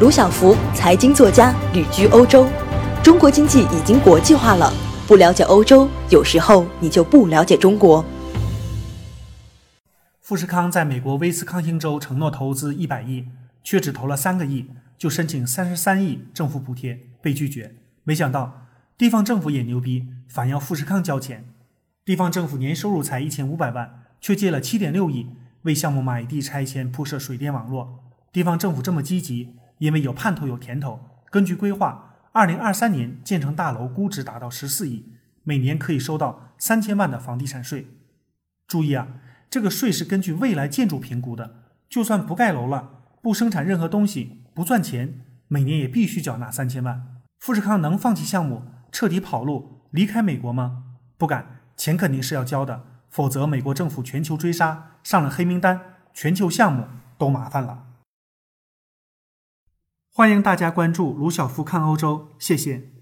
卢晓福，财经作家，旅居欧洲。中国经济已经国际化了，不了解欧洲，有时候你就不了解中国。富士康在美国威斯康星州承诺投资一百亿，却只投了三个亿，就申请三十三亿政府补贴，被拒绝。没想到地方政府也牛逼，反要富士康交钱。地方政府年收入才一千五百万，却借了七点六亿为项目买地、拆迁、铺设水电网络。地方政府这么积极，因为有盼头有甜头。根据规划，二零二三年建成大楼估值达到十四亿，每年可以收到三千万的房地产税。注意啊，这个税是根据未来建筑评估的，就算不盖楼了，不生产任何东西，不赚钱，每年也必须缴纳三千万。富士康能放弃项目，彻底跑路，离开美国吗？不敢，钱肯定是要交的，否则美国政府全球追杀，上了黑名单，全球项目都麻烦了。欢迎大家关注卢晓夫看欧洲，谢谢。